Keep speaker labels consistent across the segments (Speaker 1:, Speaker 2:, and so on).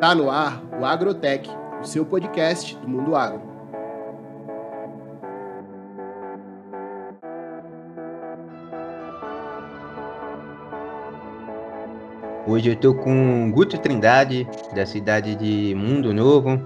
Speaker 1: Tá no ar o Agrotech, o seu podcast do mundo agro.
Speaker 2: Hoje eu estou com Guto Trindade, da cidade de Mundo Novo.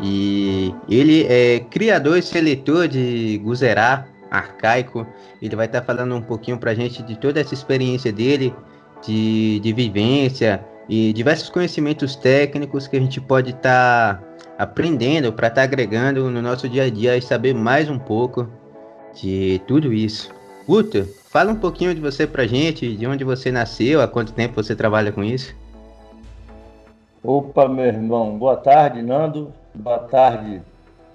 Speaker 2: E ele é criador e seletor de Guzerá arcaico. Ele vai estar tá falando um pouquinho para a gente de toda essa experiência dele, de, de vivência e diversos conhecimentos técnicos que a gente pode estar tá aprendendo para estar tá agregando no nosso dia a dia e saber mais um pouco de tudo isso. Guto, fala um pouquinho de você pra gente, de onde você nasceu, há quanto tempo você trabalha com isso?
Speaker 3: Opa, meu irmão, boa tarde, Nando, boa tarde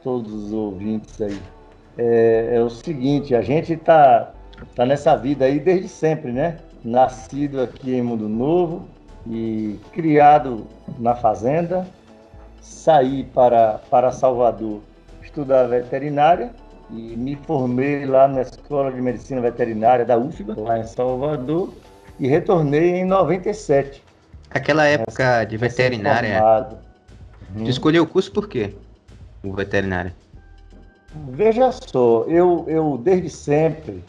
Speaker 3: todos os ouvintes aí. É, é o seguinte, a gente tá, tá nessa vida aí desde sempre, né? Nascido aqui em Mundo Novo e criado na fazenda, saí para, para Salvador estudar veterinária e me formei lá na Escola de Medicina Veterinária da UFBA, lá em Salvador, e retornei em 97.
Speaker 2: Aquela época de veterinária. Hum. Tu escolheu o curso por quê? O veterinário?
Speaker 3: Veja só, eu, eu desde sempre,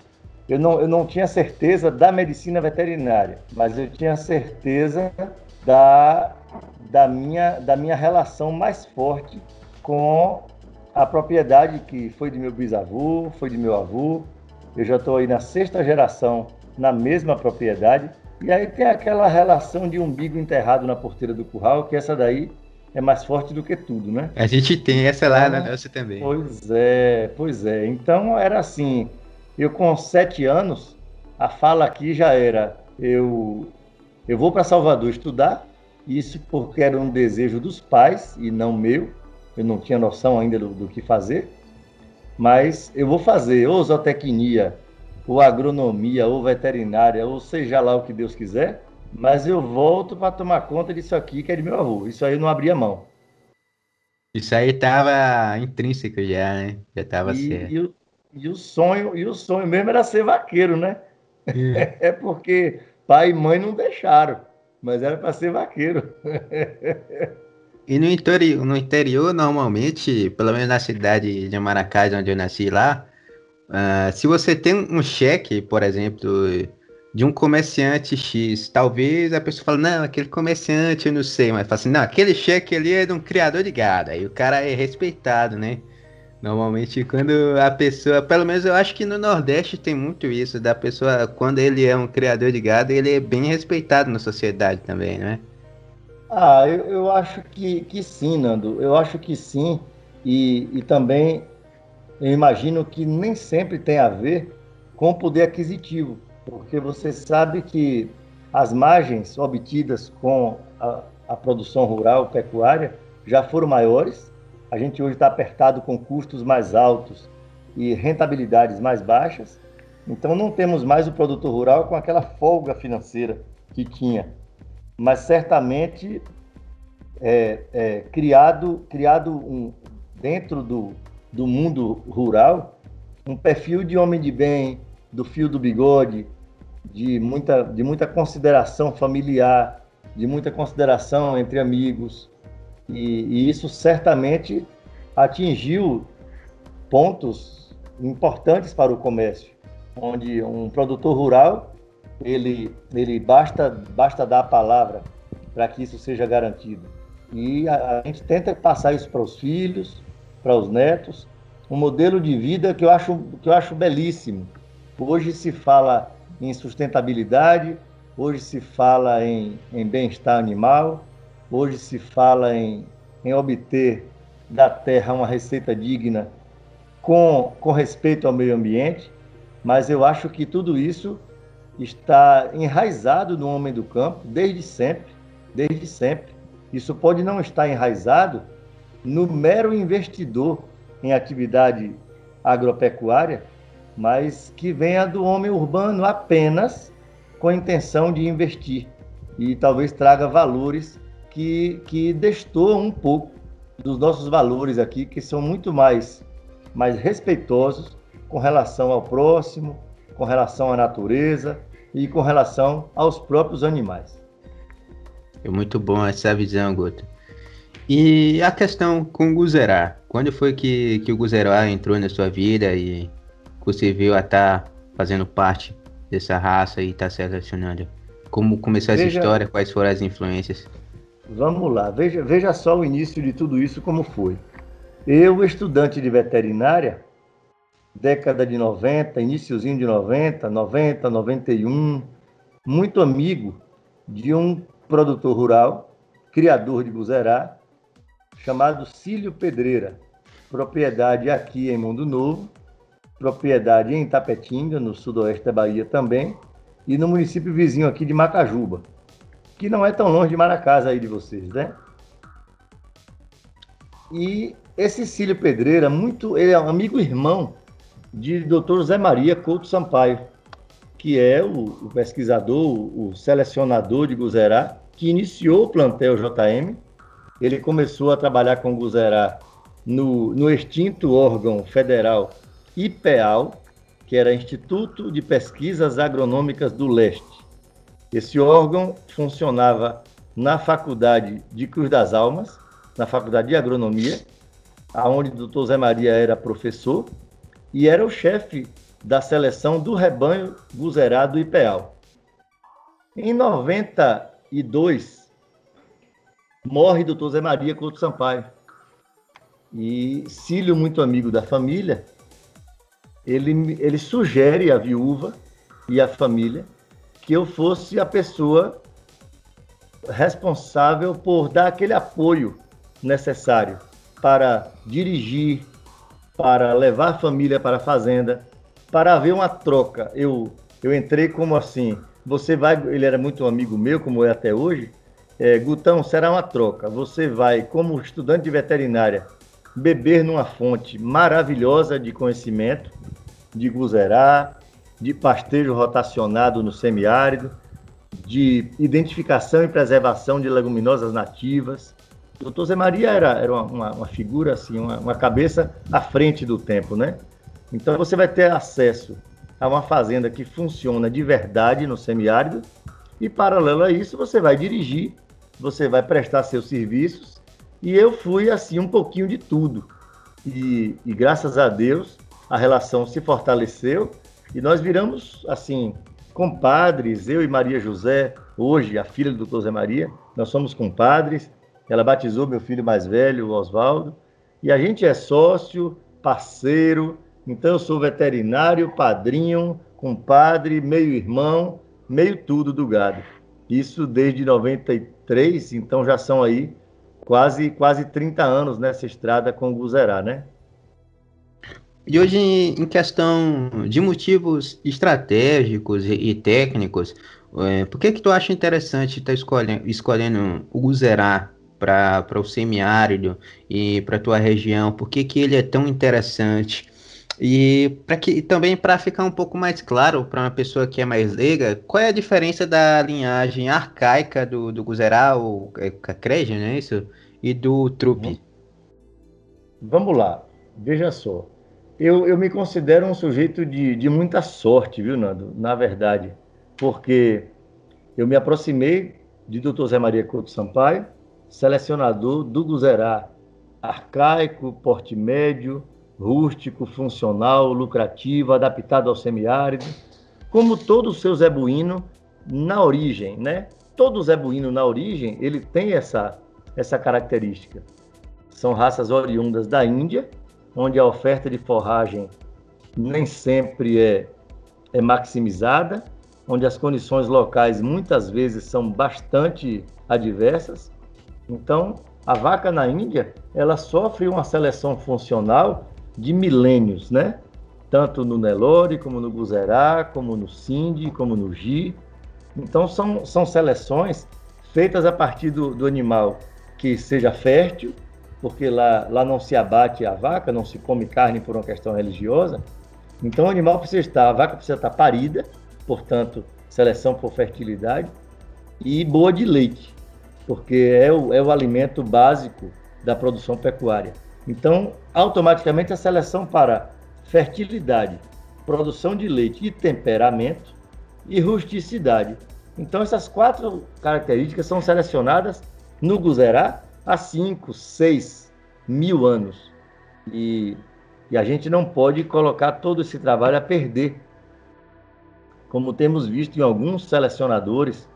Speaker 3: eu não, eu não tinha certeza da medicina veterinária, mas eu tinha certeza da, da, minha, da minha relação mais forte com a propriedade que foi de meu bisavô, foi de meu avô. Eu já estou aí na sexta geração na mesma propriedade. E aí tem aquela relação de umbigo enterrado na porteira do curral, que essa daí é mais forte do que tudo, né?
Speaker 2: A gente tem essa lá então, na nossa também.
Speaker 3: Pois é, pois é. Então era assim, eu com sete anos, a fala aqui já era, eu, eu vou para Salvador estudar, isso porque era um desejo dos pais e não meu, eu não tinha noção ainda do, do que fazer, mas eu vou fazer ou zootecnia, ou agronomia, ou veterinária, ou seja lá o que Deus quiser, mas eu volto para tomar conta disso aqui que é de meu avô. Isso aí eu não abria mão.
Speaker 2: Isso aí estava intrínseco já, né? Já estava certo.
Speaker 3: E e o sonho, e o sonho mesmo era ser vaqueiro, né? É, é porque pai e mãe não deixaram, mas era para ser vaqueiro.
Speaker 2: E no interior, no interior, normalmente, pelo menos na cidade de Maracás, onde eu nasci lá, uh, se você tem um cheque, por exemplo, de um comerciante X, talvez a pessoa fale, não, aquele comerciante eu não sei, mas fala assim, não, aquele cheque ali é de um criador de gado, aí o cara é respeitado, né? Normalmente quando a pessoa, pelo menos eu acho que no Nordeste tem muito isso, da pessoa, quando ele é um criador de gado, ele é bem respeitado na sociedade também, né?
Speaker 3: Ah, eu, eu acho que, que sim, Nando. Eu acho que sim. E, e também eu imagino que nem sempre tem a ver com poder aquisitivo, porque você sabe que as margens obtidas com a, a produção rural, pecuária, já foram maiores. A gente hoje está apertado com custos mais altos e rentabilidades mais baixas. Então não temos mais o produtor rural com aquela folga financeira que tinha mas certamente é, é, criado, criado um, dentro do, do mundo rural um perfil de homem de bem, do fio do bigode, de muita, de muita consideração familiar, de muita consideração entre amigos. E, e isso certamente atingiu pontos importantes para o comércio, onde um produtor rural ele, ele basta, basta dar a palavra para que isso seja garantido. E a, a, gente tenta passar isso para os filhos, para os netos, um modelo de vida que eu acho, que eu acho belíssimo. Hoje se fala em sustentabilidade, hoje se fala em, em bem-estar animal, hoje se fala em, em obter da terra uma receita digna com, com respeito ao meio ambiente, mas eu acho que tudo isso está enraizado no homem do campo desde sempre, desde sempre. Isso pode não estar enraizado no mero investidor em atividade agropecuária, mas que venha do homem urbano apenas com a intenção de investir e talvez traga valores que, que destoam um pouco dos nossos valores aqui, que são muito mais, mais respeitosos com relação ao próximo, com relação à natureza, e com relação aos próprios animais.
Speaker 2: É muito bom essa visão, Guto. E a questão com o Guzerá. Quando foi que, que o Guzerá entrou na sua vida e você viu a estar tá fazendo parte dessa raça e está selecionando? Como começou essa história? Quais foram as influências?
Speaker 3: Vamos lá, veja, veja só o início de tudo isso como foi. Eu, estudante de veterinária, década de 90, iníciozinho de 90, 90, 91, muito amigo de um produtor rural, criador de buzerá, chamado Cílio Pedreira, propriedade aqui em Mundo Novo, propriedade em Tapetinga, no sudoeste da Bahia também, e no município vizinho aqui de Macajuba, que não é tão longe de Maracás aí de vocês, né? E esse Cílio Pedreira, muito, ele é um amigo irmão de Dr. Zé Maria Couto Sampaio, que é o, o pesquisador, o, o selecionador de Guzerá, que iniciou o plantel JM. Ele começou a trabalhar com Guzerá no, no extinto órgão federal IPEAL, que era Instituto de Pesquisas Agronômicas do Leste. Esse órgão funcionava na Faculdade de Cruz das Almas, na Faculdade de Agronomia, aonde o doutor Zé Maria era professor e era o chefe da seleção do rebanho guzerado IPEAL. Em 92, morre doutor Zé Maria Couto Sampaio. E Cílio, muito amigo da família, ele, ele sugere à viúva e à família que eu fosse a pessoa responsável por dar aquele apoio necessário para dirigir, para levar a família para a fazenda, para haver uma troca. Eu, eu entrei como assim, você vai, ele era muito amigo meu, como é até hoje, é, Gutão, será uma troca. Você vai, como estudante de veterinária, beber numa fonte maravilhosa de conhecimento, de guzerá, de pastejo rotacionado no semiárido, de identificação e preservação de leguminosas nativas. O doutor Zé Maria era, era uma, uma figura, assim, uma, uma cabeça à frente do tempo, né? Então você vai ter acesso a uma fazenda que funciona de verdade no semiárido e, paralelo a isso, você vai dirigir, você vai prestar seus serviços e eu fui, assim, um pouquinho de tudo. E, e graças a Deus, a relação se fortaleceu e nós viramos, assim, compadres, eu e Maria José, hoje a filha do doutor Zé Maria, nós somos compadres. Ela batizou meu filho mais velho, o Oswaldo, e a gente é sócio, parceiro. Então eu sou veterinário, padrinho, compadre, meio irmão, meio tudo do gado. Isso desde 93, então já são aí quase quase 30 anos nessa estrada com o Guzerá, né?
Speaker 2: E hoje, em questão de motivos estratégicos e, e técnicos, é, por que que tu acha interessante estar tá escolhendo, escolhendo o Guzerá para o semiárido e para tua região? Por que que ele é tão interessante? E para que também para ficar um pouco mais claro para uma pessoa que é mais leiga, qual é a diferença da linhagem arcaica do, do Guzerá, o Cacreja, não é isso? E do Trupe?
Speaker 3: Vamos lá, veja só. Eu, eu me considero um sujeito de, de muita sorte, viu, Nando? Na verdade, porque eu me aproximei de Dr. Zé Maria Couto Sampaio, selecionador do Guzerá, arcaico, porte médio, rústico, funcional, lucrativo, adaptado ao semiárido, como todo o seu zebuíno na origem, né? Todo zebuíno na origem, ele tem essa, essa característica. São raças oriundas da Índia, onde a oferta de forragem nem sempre é, é maximizada, onde as condições locais muitas vezes são bastante adversas. Então, a vaca na Índia, ela sofre uma seleção funcional de milênios, né? Tanto no Nelore, como no Guzerá, como no Sindi, como no Gi. Então, são, são seleções feitas a partir do, do animal que seja fértil, porque lá, lá não se abate a vaca, não se come carne por uma questão religiosa. Então o animal precisa estar, a vaca precisa estar parida, portanto, seleção por fertilidade, e boa de leite, porque é o, é o alimento básico da produção pecuária. Então, automaticamente a seleção para fertilidade, produção de leite e temperamento e rusticidade Então, essas quatro características são selecionadas no Guzerá há 5, 6 mil anos. E, e a gente não pode colocar todo esse trabalho a perder. Como temos visto em alguns selecionadores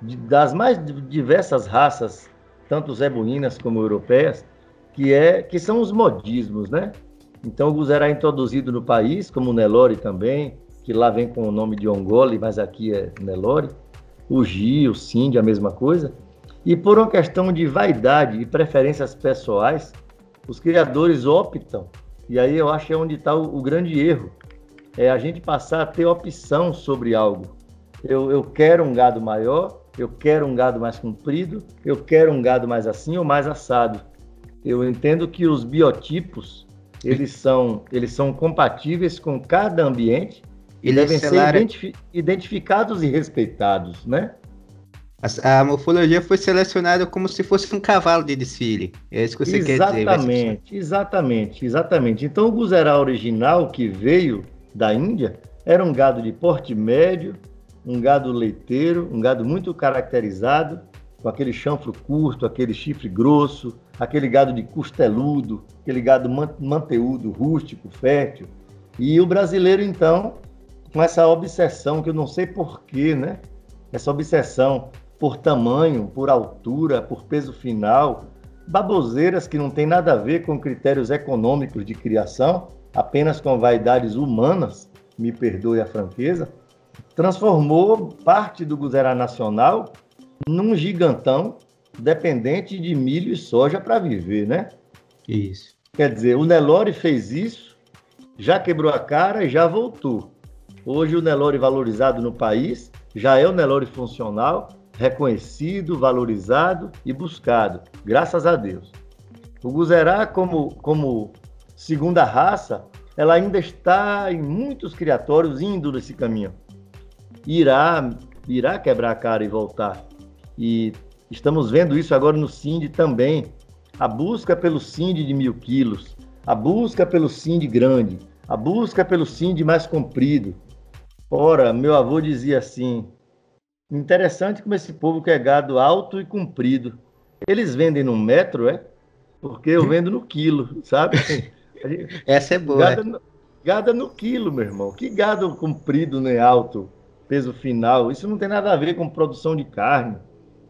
Speaker 3: de, das mais diversas raças, tanto zebuínas como europeias, que, é, que são os modismos, né? Então, o Guzerá é introduzido no país, como o Nelore também, que lá vem com o nome de Ongole, mas aqui é Nelore o Gi, o Cindy, a mesma coisa. E por uma questão de vaidade e preferências pessoais, os criadores optam, e aí eu acho que é onde está o, o, grande erro, é a gente passar a ter opção sobre algo. Eu, eu quero um gado maior, eu quero um gado mais comprido, eu quero um gado mais assim ou mais assado. Eu entendo que os biotipos, eles são, eles são compatíveis com cada ambiente e devem ser identifi identificados e respeitados, né?
Speaker 2: A, a, morfologia foi selecionada como se fosse um cavalo de desfile. É isso que você
Speaker 3: exatamente,
Speaker 2: quer
Speaker 3: dizer. Exatamente, exatamente, exatamente. Então, o Guzerá original que veio da Índia era um gado de porte médio, um gado leiteiro, um gado muito caracterizado, com aquele chanfro curto, aquele chifre grosso, aquele gado de costeludo, aquele gado manteúdo, rústico, fértil. E o brasileiro, então, com essa obsessão, que eu não sei porquê, né? Essa obsessão por tamanho, por altura, por peso final, baboseiras que não tem nada a ver com critérios econômicos de criação, apenas com vaidades humanas, me perdoe a franqueza, transformou parte do Guzerá Nacional num gigantão dependente de milho e soja para viver, né?
Speaker 2: Isso.
Speaker 3: Quer dizer, o Nelore fez isso, já quebrou a cara e já voltou. Hoje o Nelore valorizado no país já é o Nelore funcional, reconhecido, valorizado e buscado, graças a Deus. O Guzerá, como, como segunda raça, ela ainda está em muitos criatórios indo nesse caminho. Irá, irá quebrar a cara e voltar. E estamos vendo isso agora no Cindy também. A busca pelo Cindy de mil quilos, a busca pelo Cindy grande, a busca pelo Cindy mais comprido, Ora, meu avô dizia assim: interessante como esse povo quer gado alto e comprido. Eles vendem no metro, é? Porque eu vendo no quilo, sabe?
Speaker 2: Essa é boa.
Speaker 3: Gado, no, gado no quilo, meu irmão. Que gado comprido nem alto, peso final. Isso não tem nada a ver com produção de carne.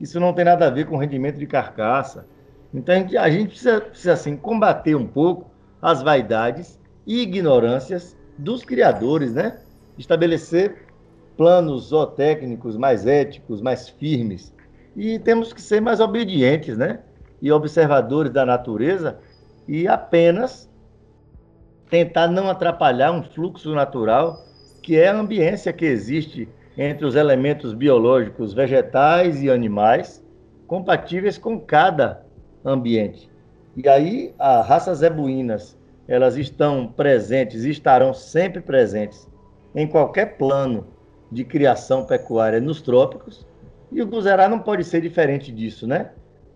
Speaker 3: Isso não tem nada a ver com rendimento de carcaça. Então a gente, a gente precisa, precisa assim, combater um pouco as vaidades e ignorâncias dos criadores, né? estabelecer planos zootécnicos mais éticos, mais firmes. E temos que ser mais obedientes, né? E observadores da natureza e apenas tentar não atrapalhar um fluxo natural que é a ambiência que existe entre os elementos biológicos vegetais e animais compatíveis com cada ambiente. E aí as raças zebuínas, elas estão presentes estarão sempre presentes em qualquer plano de criação pecuária nos trópicos, e o Guzerá não pode ser diferente disso, né?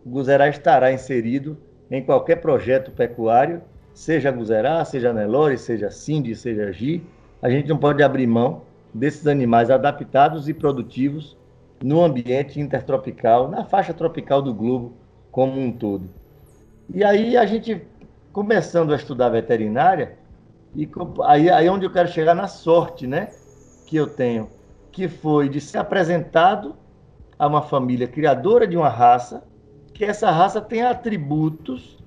Speaker 3: O Guzerá estará inserido em qualquer projeto pecuário, seja Guzerá, seja Nelore, seja Cindy, seja Gi. A gente não pode abrir mão desses animais adaptados e produtivos no ambiente intertropical, na faixa tropical do globo como um todo. E aí a gente, começando a estudar veterinária, e aí, aí é onde eu quero chegar na sorte, né? Que eu tenho, que foi de ser apresentado a uma família criadora de uma raça, que essa raça tem atributos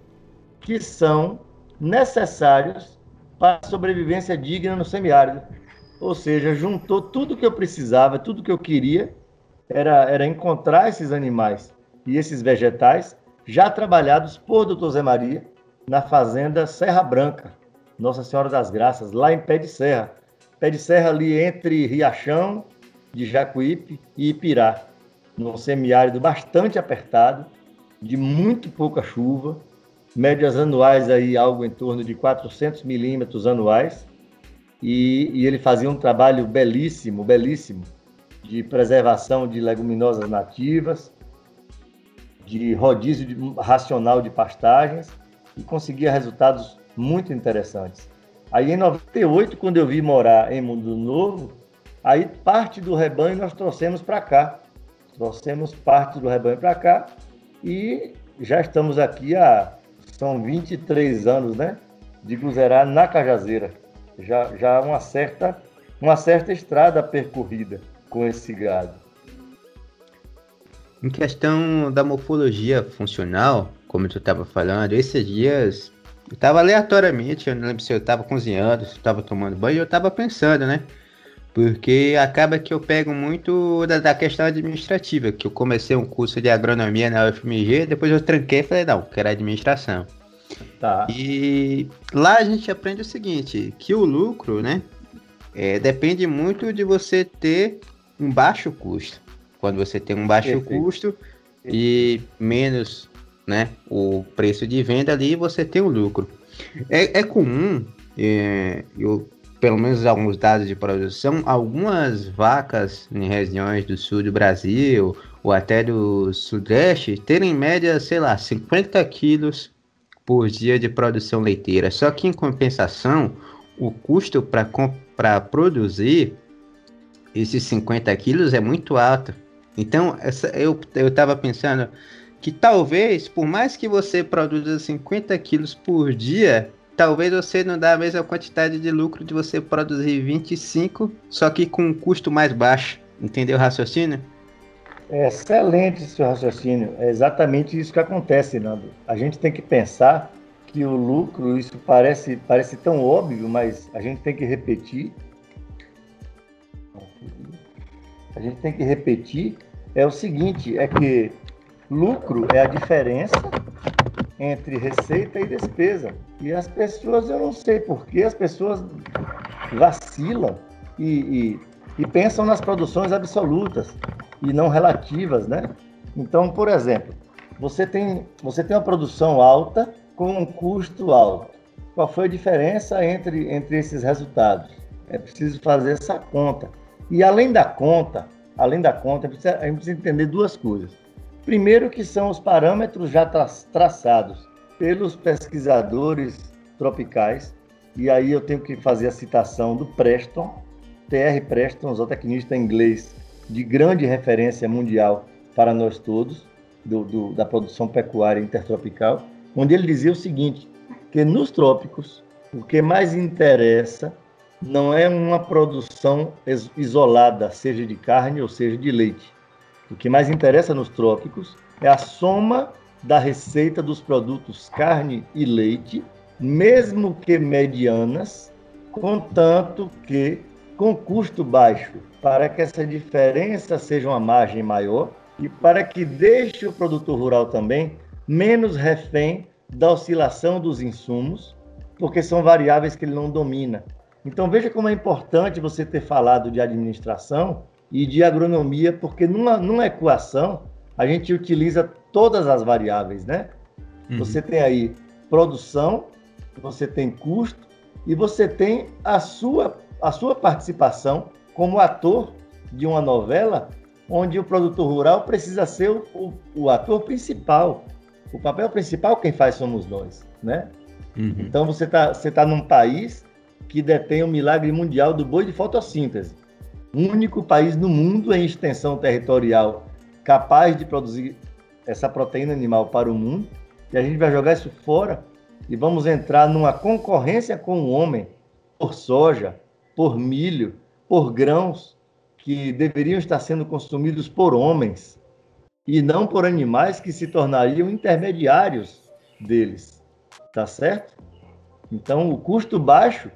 Speaker 3: que são necessários para a sobrevivência digna no semiárido. Ou seja, juntou tudo que eu precisava, tudo que eu queria, era, era encontrar esses animais e esses vegetais já trabalhados por Dr. Zé Maria na fazenda Serra Branca, nossa Senhora das Graças, lá em Pé de Serra. Pé de Serra ali entre Riachão de Jacuípe e Ipirá, num semiárido bastante apertado, de muito pouca chuva, médias anuais aí algo em torno de 400 milímetros anuais, e, e, ele fazia um trabalho belíssimo, belíssimo, de preservação de leguminosas nativas, de rodízio de, racional de pastagens, e conseguia resultados muito interessantes. Aí em 98, quando eu vim morar em Mundo Novo, aí parte do rebanho nós trouxemos para cá, trouxemos parte do rebanho para cá e já estamos aqui há são 23 anos, né, de cruzeirar na Cajazeira. Já já uma certa uma certa estrada percorrida com esse gado.
Speaker 2: Em questão da morfologia funcional, como tu estava falando, esses dias eu estava aleatoriamente, eu não lembro se eu estava cozinhando, se eu estava tomando banho, eu estava pensando, né? Porque acaba que eu pego muito da, da, questão administrativa, que eu comecei um curso de agronomia na UFMG, depois eu tranquei e falei, não, quero administração. Tá. E lá a gente aprende o seguinte, que o lucro, né, é, depende muito de você ter um baixo custo. Quando você tem um baixo Perfeito. custo e menos né, o preço de venda ali, você tem o um lucro. É, é comum, é, eu, pelo menos alguns dados de produção, algumas vacas em regiões do sul do Brasil ou até do sudeste terem em média, sei lá, 50 quilos por dia de produção leiteira. Só que em compensação, o custo para produzir esses 50 quilos é muito alto. Então, essa, eu estava pensando que talvez, por mais que você produza 50 quilos por dia, talvez você não dá a mesma quantidade de lucro de você produzir 25, só que com um custo mais baixo. Entendeu o raciocínio?
Speaker 3: Excelente esse raciocínio. É exatamente isso que acontece, Nando. A gente tem que pensar que o lucro, isso parece, parece tão óbvio, mas a gente tem que repetir. A gente tem que repetir é o seguinte, é que lucro é a diferença entre receita e despesa. E as pessoas, eu não sei porquê, as pessoas vacilam e, e, e pensam nas produções absolutas e não relativas, né? Então, por exemplo, você tem, você tem uma produção alta com um custo alto. Qual foi a diferença entre, entre esses resultados? É preciso fazer essa conta. E além da conta, além da conta, a gente precisa entender duas coisas. Primeiro, que são os parâmetros já tra traçados pelos pesquisadores tropicais, e aí eu tenho que fazer a citação do Preston, T.R. Preston, zootecnista inglês de grande referência mundial para nós todos, do, do, da produção pecuária intertropical, onde ele dizia o seguinte, que nos trópicos, o que mais interessa não é uma produção isolada, seja de carne ou seja de leite. O que mais interessa nos trópicos é a soma da receita dos produtos carne e leite, mesmo que medianas, contanto que com custo baixo, para que essa diferença seja uma margem maior e para que deixe o produtor rural também menos refém da oscilação dos insumos, porque são variáveis que ele não domina. Então veja como é importante você ter falado de administração e de agronomia, porque numa, numa equação a gente utiliza todas as variáveis, né? Uhum. Você tem aí produção, você tem custo e você tem a sua, a sua participação como ator de uma novela onde o produtor rural precisa ser o, o, o ator principal. O papel principal quem faz somos nós, né? Uhum. Então você está você tá num país que detém o milagre mundial do boi de fotossíntese. Único país no mundo em extensão territorial capaz de produzir essa proteína animal para o mundo. E a gente vai jogar isso fora e vamos entrar numa concorrência com o homem por soja, por milho, por grãos que deveriam estar sendo consumidos por homens e não por animais que se tornariam intermediários deles. Tá certo? Então, o custo baixo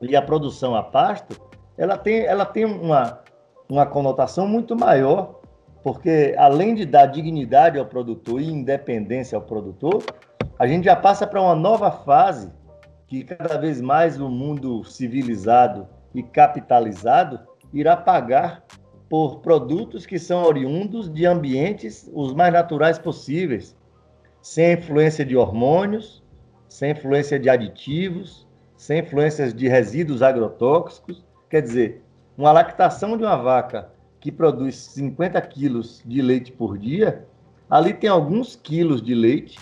Speaker 3: e a produção a pasto, ela tem, ela tem uma, uma conotação muito maior, porque além de dar dignidade ao produtor e independência ao produtor, a gente já passa para uma nova fase que cada vez mais o mundo civilizado e capitalizado irá pagar por produtos que são oriundos de ambientes os mais naturais possíveis, sem influência de hormônios, sem influência de aditivos, sem influências de resíduos agrotóxicos. Quer dizer, uma lactação de uma vaca que produz 50 quilos de leite por dia, ali tem alguns quilos de leite,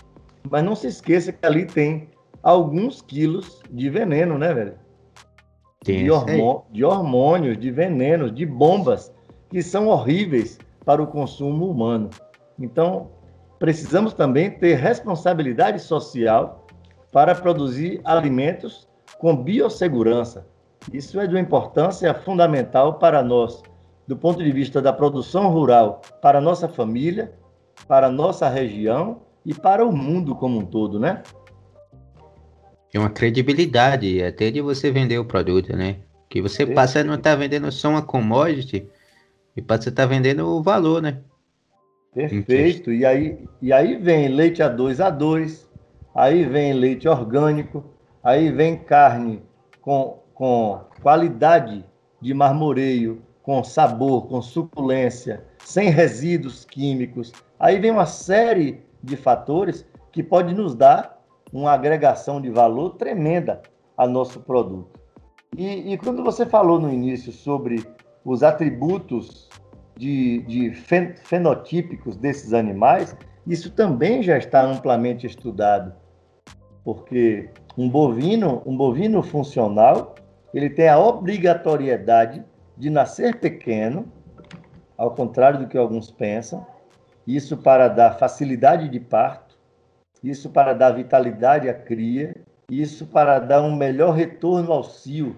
Speaker 3: mas não se esqueça que ali tem alguns quilos de veneno, né, velho? De, hormô de hormônios, de venenos, de bombas que são horríveis para o consumo humano. Então, precisamos também ter responsabilidade social para produzir alimentos com biossegurança. Isso é de uma importância fundamental para nós, do ponto de vista da produção rural, para a nossa família, para a nossa região e para o mundo como um todo, né?
Speaker 2: É uma credibilidade até de você vender o produto, né? Que você passa a não estar tá vendendo só uma commodity, e passa a estar tá vendendo o valor, né?
Speaker 3: Perfeito. E aí, e aí vem leite A2A2, aí vem leite orgânico, aí vem carne com, com qualidade de marmoreio, com sabor, com suculência, sem resíduos químicos. Aí vem uma série de fatores que pode nos dar uma agregação de valor tremenda a nosso produto. E, e quando você falou no início sobre os atributos de, de fenotípicos desses animais, isso também já está amplamente estudado, porque um bovino, um bovino funcional, ele tem a obrigatoriedade de nascer pequeno, ao contrário do que alguns pensam, isso para dar facilidade de parto, isso para dar vitalidade à cria, isso para dar um melhor retorno ao cio,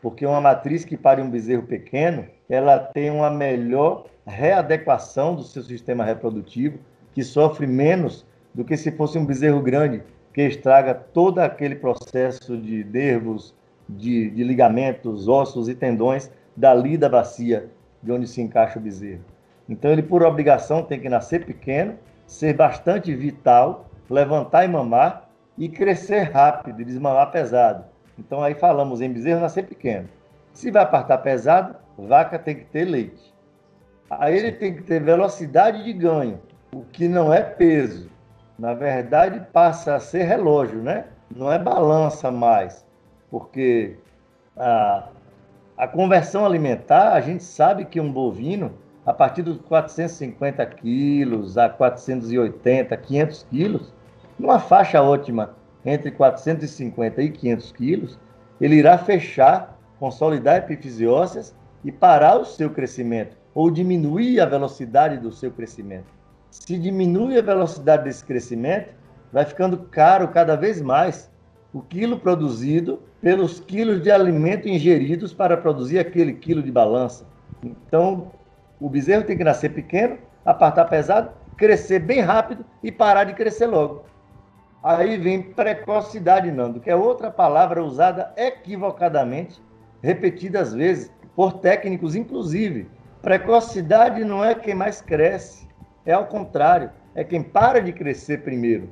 Speaker 3: porque uma matriz que pare um bezerro pequeno, ela tem uma melhor readequação do seu sistema reprodutivo, que sofre menos do que se fosse um bezerro grande, que estraga todo aquele processo de nervos, de, de ligamentos, ossos e tendões dali da bacia de onde se encaixa o bezerro. Então, ele, por obrigação, tem que nascer pequeno, ser bastante vital, levantar e mamar e crescer rápido e desmamar pesado. Então, aí falamos em bezerro nascer pequeno. Se vai apartar pesado, vaca tem que ter leite. Aí ele tem que ter velocidade de ganho, o que não é peso. Na verdade, passa a ser relógio, né? Não é balança mais, porque a, a conversão alimentar, a gente sabe que um bovino, a partir dos 450 quilos a 480, 500 quilos, numa faixa ótima entre 450 e 500 quilos, ele irá fechar, consolidar epifise ósseas e parar o seu crescimento, ou diminuir a velocidade do seu crescimento. Se diminui a velocidade desse crescimento, vai ficando caro cada vez mais o quilo produzido pelos quilos de alimento ingeridos para produzir aquele quilo de balança. Então, o bezerro tem que nascer pequeno, apartar pesado, crescer bem rápido e parar de crescer logo. Aí vem precocidade, Nando, que é outra palavra usada equivocadamente, repetidas vezes, por técnicos inclusive. Precocidade não é quem mais cresce, é ao contrário, é quem para de crescer primeiro.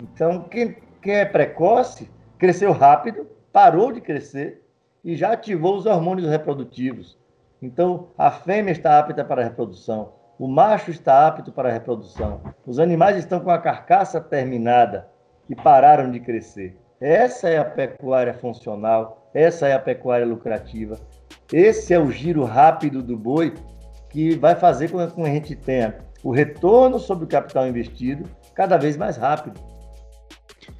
Speaker 3: Então, quem, quem é precoce, cresceu rápido, parou de crescer e já ativou os hormônios reprodutivos. Então, a fêmea está apta para a reprodução, o macho está apto para a reprodução, os animais estão com a carcaça terminada e pararam de crescer. Essa é a pecuária funcional, essa é a pecuária lucrativa. Esse é o giro rápido do boi que vai fazer com que a gente tenha o retorno sobre o capital investido cada vez mais rápido.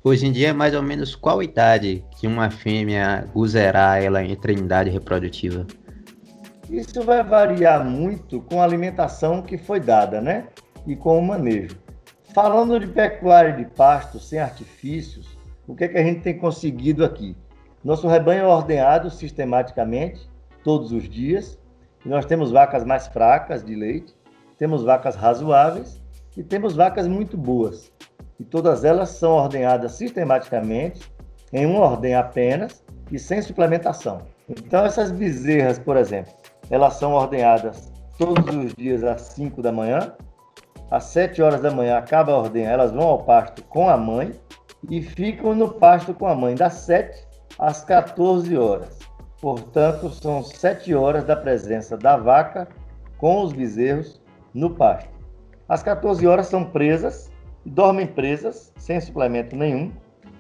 Speaker 2: Hoje em dia, é mais ou menos qual idade que uma fêmea usará ela em idade reprodutiva?
Speaker 3: Isso vai variar muito com a alimentação que foi dada, né? E com o manejo. Falando de pecuária de pasto sem artifícios, o que, é que a gente tem conseguido aqui? Nosso rebanho é ordenado sistematicamente, todos os dias, nós temos vacas mais fracas de leite, temos vacas razoáveis e temos vacas muito boas e todas elas são ordenhadas sistematicamente em uma ordem apenas e sem suplementação. Então essas bezerras, por exemplo, elas são ordenhadas todos os dias às 5 da manhã, às 7 horas da manhã acaba a ordem, elas vão ao pasto com a mãe e ficam no pasto com a mãe das 7 às 14 horas. Portanto, são 7 horas da presença da vaca com os bezerros no pasto. Às 14 horas são presas dormem presas, sem suplemento nenhum,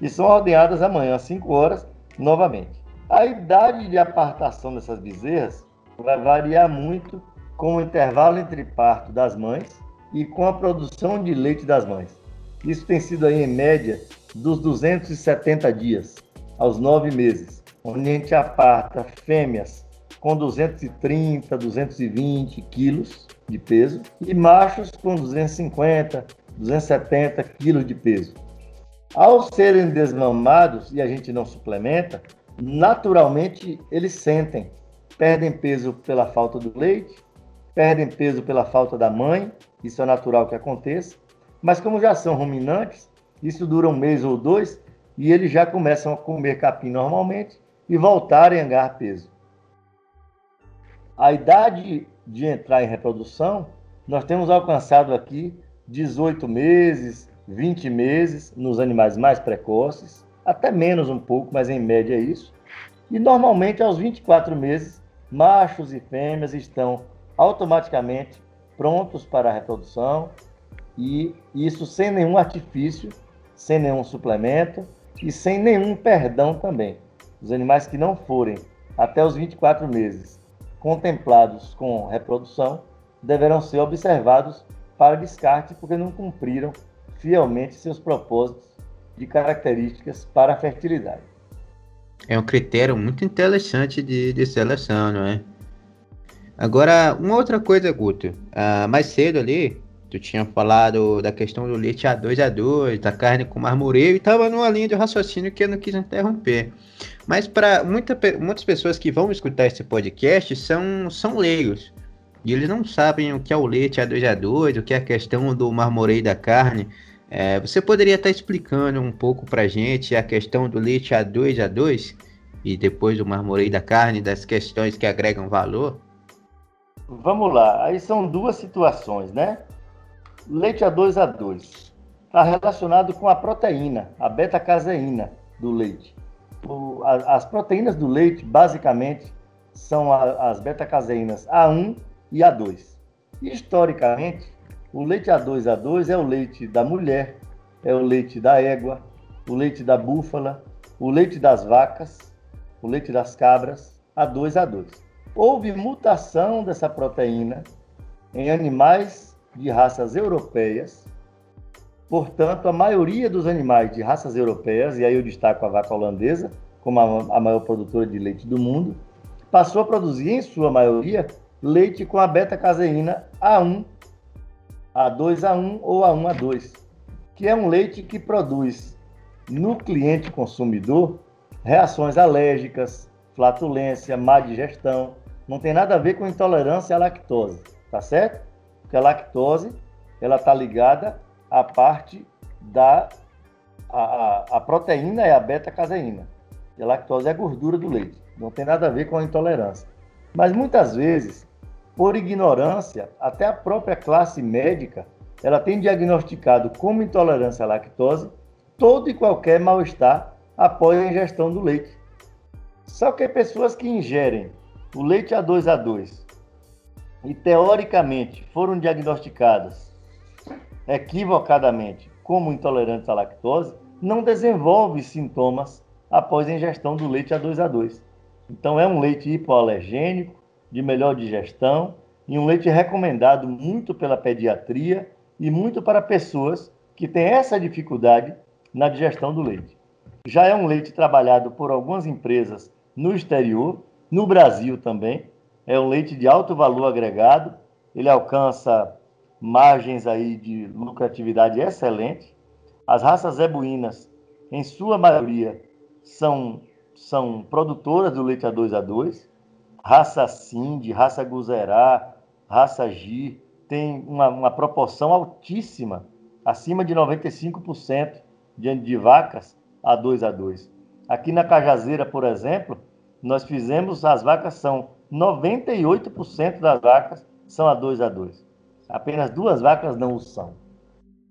Speaker 3: e são ordenhadas amanhã às 5 horas novamente. A idade de apartação dessas bezerras vai variar muito com o intervalo entre parto das mães e com a produção de leite das mães. Isso tem sido aí em média dos 270 dias aos 9 meses, onde a gente aparta fêmeas com 230, 220 quilos de peso e machos com 250, 270 quilos de peso. Ao serem desmamados e a gente não suplementa, naturalmente eles sentem, perdem peso pela falta do leite, perdem peso pela falta da mãe, isso é natural que aconteça, mas como já são ruminantes, isso dura um mês ou dois e eles já começam a comer capim normalmente e voltarem a ganhar peso. A idade de entrar em reprodução, nós temos alcançado aqui 18 meses, 20 meses nos animais mais precoces, até menos um pouco, mas em média é isso. E normalmente aos 24 meses, machos e fêmeas estão automaticamente prontos para a reprodução e isso sem nenhum artifício, sem nenhum suplemento e sem nenhum perdão também. Os animais que não forem até os 24 meses contemplados com reprodução deverão ser observados para descarte porque não cumpriram fielmente seus propósitos de características para a fertilidade.
Speaker 2: É um critério muito interessante de, de seleção, não é? Agora, uma outra coisa, Guto. Uh, mais cedo ali, tu tinha falado da questão do leite A2A2, da carne com marmoreio, e estava numa linha de raciocínio que eu não quis interromper. Mas para muita, muitas pessoas que vão escutar esse podcast são, são leigos. E eles não sabem o que é o leite A2A2, o que é a questão do marmoreio da carne. É, você poderia estar explicando um pouco para gente a questão do leite A2A2 e depois do marmoreio da carne, das questões que agregam valor?
Speaker 3: Vamos lá, aí são duas situações, né? Leite A2A2 está relacionado com a proteína, a beta-caseína do leite. O, a, as proteínas do leite, basicamente, são a, as beta-caseínas A1 e A2. Historicamente, o leite A2A2 é o leite da mulher, é o leite da égua, o leite da búfala, o leite das vacas, o leite das cabras, A2A2. Houve mutação dessa proteína em animais de raças europeias. Portanto, a maioria dos animais de raças europeias, e aí eu destaco a vaca holandesa como a maior produtora de leite do mundo, passou a produzir, em sua maioria, leite com a beta-caseína A1, A2A1 ou A1A2, que é um leite que produz no cliente consumidor reações alérgicas, flatulência, má digestão. Não tem nada a ver com intolerância à lactose, tá certo? Porque a lactose ela está ligada à parte da a, a, a proteína é a beta-caseína. E a lactose é a gordura do leite. Não tem nada a ver com a intolerância. Mas muitas vezes por ignorância, até a própria classe médica, ela tem diagnosticado como intolerância à lactose todo e qualquer mal-estar após a ingestão do leite. Só que pessoas que ingerem o leite A2A2 e teoricamente foram diagnosticadas equivocadamente como intolerantes à lactose, não desenvolvem sintomas após a ingestão do leite A2A2. Então é um leite hipoalergênico, de melhor digestão e um leite recomendado muito pela pediatria e muito para pessoas que têm essa dificuldade na digestão do leite. Já é um leite trabalhado por algumas empresas no exterior, no Brasil também. É um leite de alto valor agregado, ele alcança margens aí de lucratividade excelente. As raças zebuínas, em sua maioria, são, são produtoras do leite A2A2 raça Sind, raça Guzerá, raça Gi, tem uma, uma proporção altíssima, acima de 95% de, de vacas a 2 a 2. Aqui na Cajazeira, por exemplo, nós fizemos, as vacas são 98% das vacas são a 2 a 2. Apenas duas vacas não o são.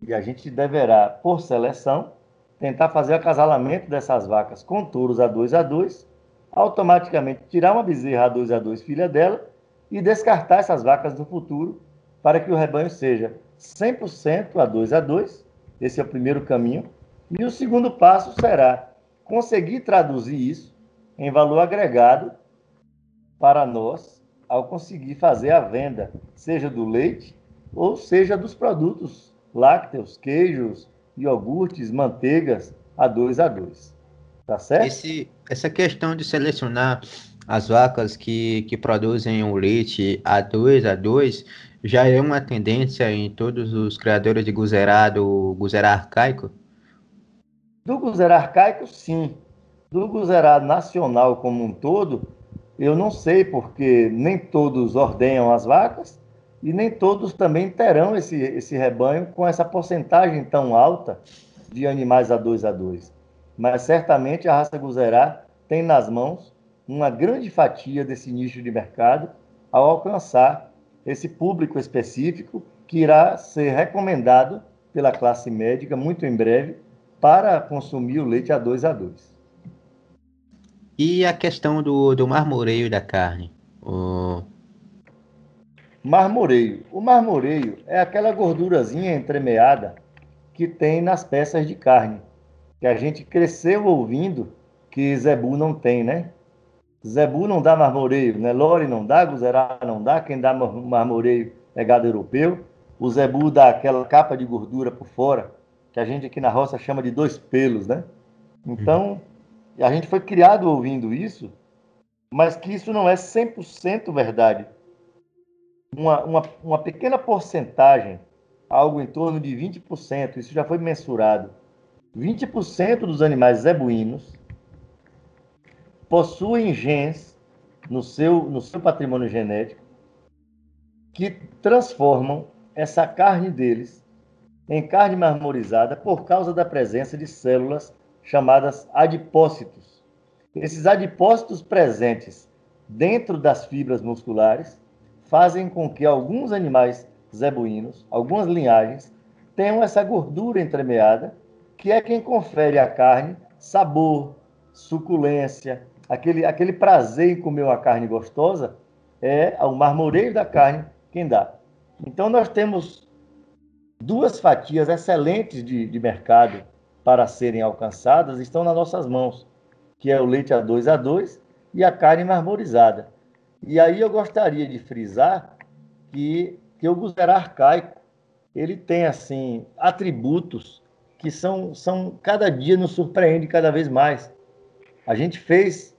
Speaker 3: E a gente deverá, por seleção, tentar fazer o acasalamento dessas vacas com touros a 2 a 2 automaticamente tirar uma bezerra A2 A2 filha dela e descartar essas vacas do futuro para que o rebanho seja 100% A2 A2. Esse é o primeiro caminho. E o segundo passo será conseguir traduzir isso em valor agregado para nós ao conseguir fazer a venda, seja do leite ou seja dos produtos lácteos, queijos, iogurtes, manteigas a 2 a 2. Tá certo?
Speaker 2: Esse, essa questão de selecionar as vacas que, que produzem o leite A2, A2, já é uma tendência em todos os criadores de guzerá do guzerá arcaico?
Speaker 3: Do guzerá arcaico, sim. Do guzerá nacional como um todo, eu não sei, porque nem todos ordenham as vacas e nem todos também terão esse, esse rebanho com essa porcentagem tão alta de animais A2 A2. Mas certamente a raça guzerá tem nas mãos uma grande fatia desse nicho de mercado ao alcançar esse público específico que irá ser recomendado pela classe médica muito em breve para consumir o leite A2 A2.
Speaker 2: E a questão do, do marmoreio da carne? O...
Speaker 3: Marmoreio. O marmoreio é aquela gordurazinha entremeada que tem nas peças de carne, que a gente cresceu ouvindo que zebu não tem, né? Zebu não dá marmoreio, né? Lore não dá, Guzerá não dá, quem dá marmoreio é gado europeu. O zebu dá aquela capa de gordura por fora, que a gente aqui na roça chama de dois pelos, né? Então, a gente foi criado ouvindo isso, mas que isso não é 100% verdade. Uma, uma, uma pequena porcentagem, algo em torno de 20%, isso já foi mensurado. 20% dos animais zebuínos possuem genes no seu, no seu patrimônio genético que transformam essa carne deles em carne marmorizada por causa da presença de células chamadas adipócitos. Esses adipócitos presentes dentro das fibras musculares fazem com que alguns animais zebuínos, algumas linhagens, tenham essa gordura entremeada, que é quem confere à carne sabor, suculência, aquele, aquele prazer em comer uma carne gostosa, é o marmoreio da carne quem dá. Então, nós temos duas fatias excelentes de, de mercado para serem alcançadas, estão nas nossas mãos, que é o leite A2 A2 e a carne marmorizada. E aí eu gostaria de frisar que, que o guzerá arcaico, ele tem, assim, atributos que são, são cada dia nos surpreende cada vez mais. A gente fez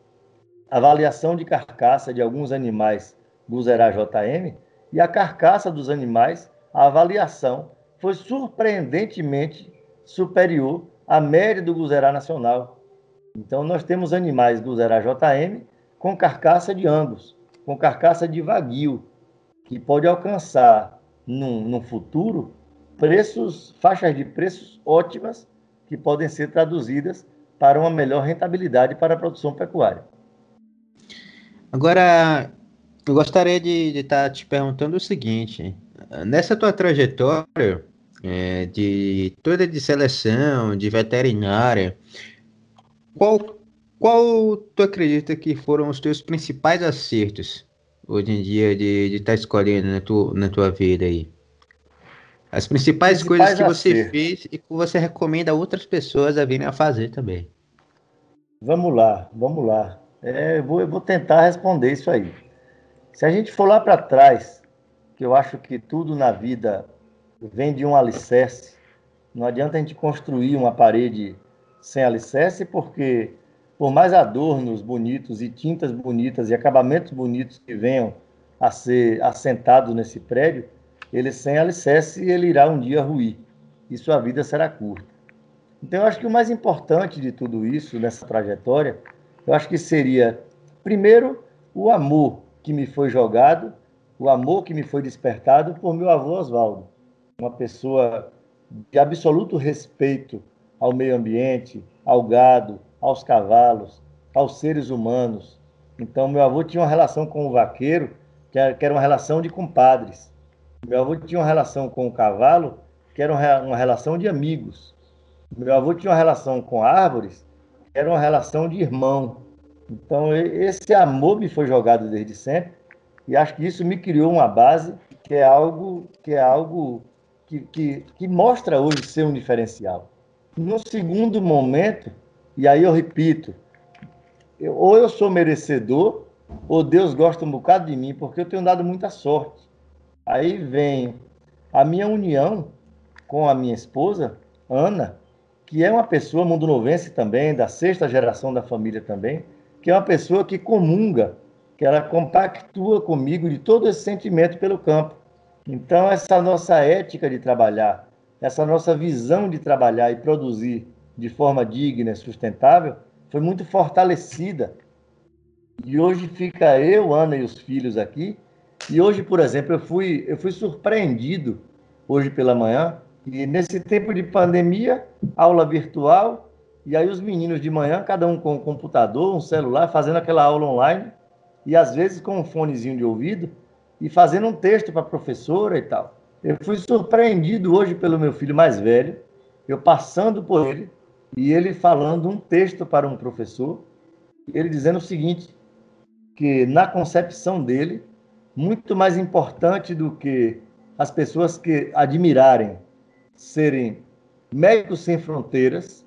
Speaker 3: avaliação de carcaça de alguns animais do Zerá JM e a carcaça dos animais, a avaliação foi surpreendentemente superior à média do Guzerá nacional. Então, nós temos animais do Zerá JM com carcaça de Angus, com carcaça de Wagyu, que pode alcançar, num, num futuro, preços, faixas de preços ótimas que podem ser traduzidas para uma melhor rentabilidade para a produção pecuária.
Speaker 2: Agora, eu gostaria de estar tá te perguntando o seguinte: nessa tua trajetória é, de toda de seleção, de veterinária, qual, qual tu acredita que foram os teus principais acertos hoje em dia de estar tá escolhendo na tua, na tua vida aí? As principais, principais coisas que você acertos. fez e que você recomenda a outras pessoas a virem a fazer também.
Speaker 3: Vamos lá, vamos lá. É, eu, vou, eu vou tentar responder isso aí. Se a gente for lá para trás, que eu acho que tudo na vida vem de um alicerce, não adianta a gente construir uma parede sem alicerce, porque por mais adornos bonitos e tintas bonitas e acabamentos bonitos que venham a ser assentados nesse prédio, ele sem alicerce ele irá um dia ruir e sua vida será curta. Então eu acho que o mais importante de tudo isso nessa trajetória eu acho que seria, primeiro, o amor que me foi jogado, o amor que me foi despertado por meu avô Oswaldo, uma pessoa de absoluto respeito ao meio ambiente, ao gado, aos cavalos, aos seres humanos. Então, meu avô tinha uma relação com o vaqueiro, que era uma relação de compadres. Meu avô tinha uma relação com o cavalo, que era uma relação de amigos. Meu avô tinha uma relação com árvores, era uma relação de irmão. Então, esse amor me foi jogado desde sempre e acho que isso me criou uma base que é algo que é algo que, que, que mostra hoje ser um diferencial. No segundo momento, e aí eu repito, eu, ou eu sou merecedor, ou Deus gosta um bocado de mim, porque eu tenho dado muita sorte. Aí vem a minha união com a minha esposa, Ana, que é uma pessoa mundonovense também, da sexta geração da família também, que é uma pessoa que comunga, que ela compactua comigo de todo esse sentimento pelo campo. Então, essa nossa ética de trabalhar, essa nossa visão de trabalhar e produzir de forma digna e sustentável foi muito fortalecida. E hoje fica eu, Ana e os filhos aqui. E hoje, por exemplo, eu fui, eu fui surpreendido hoje pela manhã. E nesse tempo de pandemia, aula virtual, e aí os meninos de manhã, cada um com um computador, um celular, fazendo aquela aula online, e às vezes com um fonezinho de ouvido, e fazendo um texto para a professora e tal. Eu fui surpreendido hoje pelo meu filho mais velho, eu passando por ele, e ele falando um texto para um professor, ele dizendo o seguinte, que na concepção dele, muito mais importante do que as pessoas que admirarem serem médicos sem fronteiras